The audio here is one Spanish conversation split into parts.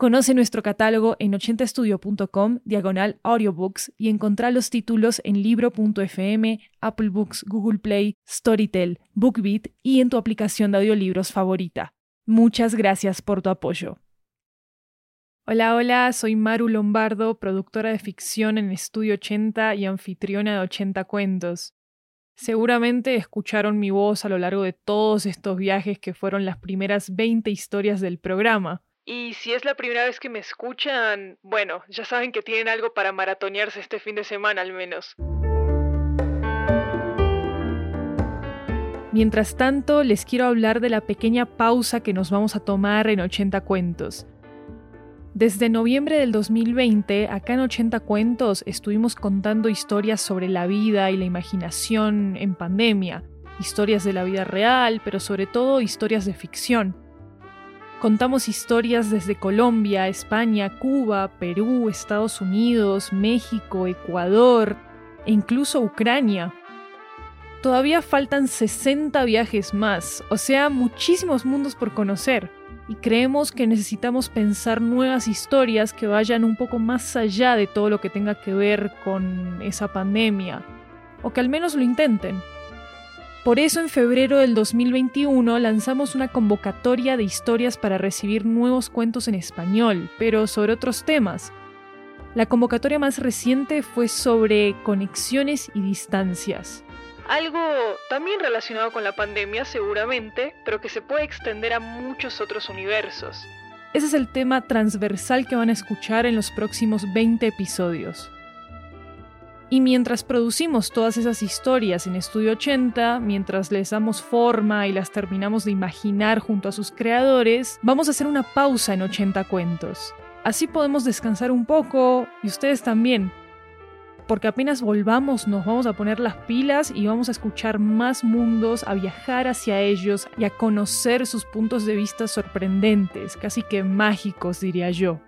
Conoce nuestro catálogo en 80estudio.com, diagonal audiobooks, y encontrá los títulos en libro.fm, Apple Books, Google Play, Storytel, BookBeat y en tu aplicación de audiolibros favorita. Muchas gracias por tu apoyo. Hola, hola, soy Maru Lombardo, productora de ficción en Estudio 80 y anfitriona de 80 cuentos. Seguramente escucharon mi voz a lo largo de todos estos viajes que fueron las primeras 20 historias del programa. Y si es la primera vez que me escuchan, bueno, ya saben que tienen algo para maratonearse este fin de semana al menos. Mientras tanto, les quiero hablar de la pequeña pausa que nos vamos a tomar en 80 cuentos. Desde noviembre del 2020, acá en 80 cuentos, estuvimos contando historias sobre la vida y la imaginación en pandemia, historias de la vida real, pero sobre todo historias de ficción. Contamos historias desde Colombia, España, Cuba, Perú, Estados Unidos, México, Ecuador e incluso Ucrania. Todavía faltan 60 viajes más, o sea, muchísimos mundos por conocer, y creemos que necesitamos pensar nuevas historias que vayan un poco más allá de todo lo que tenga que ver con esa pandemia, o que al menos lo intenten. Por eso en febrero del 2021 lanzamos una convocatoria de historias para recibir nuevos cuentos en español, pero sobre otros temas. La convocatoria más reciente fue sobre conexiones y distancias. Algo también relacionado con la pandemia seguramente, pero que se puede extender a muchos otros universos. Ese es el tema transversal que van a escuchar en los próximos 20 episodios. Y mientras producimos todas esas historias en Estudio 80, mientras les damos forma y las terminamos de imaginar junto a sus creadores, vamos a hacer una pausa en 80 cuentos. Así podemos descansar un poco y ustedes también. Porque apenas volvamos nos vamos a poner las pilas y vamos a escuchar más mundos, a viajar hacia ellos y a conocer sus puntos de vista sorprendentes, casi que mágicos diría yo.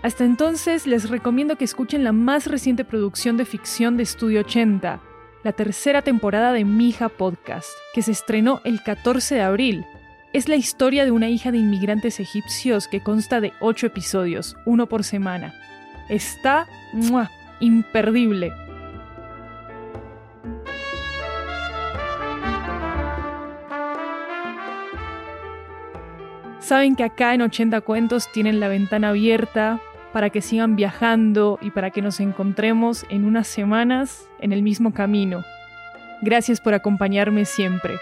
Hasta entonces les recomiendo que escuchen la más reciente producción de ficción de Estudio 80, la tercera temporada de Mija Podcast, que se estrenó el 14 de abril. Es la historia de una hija de inmigrantes egipcios que consta de 8 episodios, uno por semana. Está imperdible. Saben que acá en 80 cuentos tienen la ventana abierta para que sigan viajando y para que nos encontremos en unas semanas en el mismo camino. Gracias por acompañarme siempre.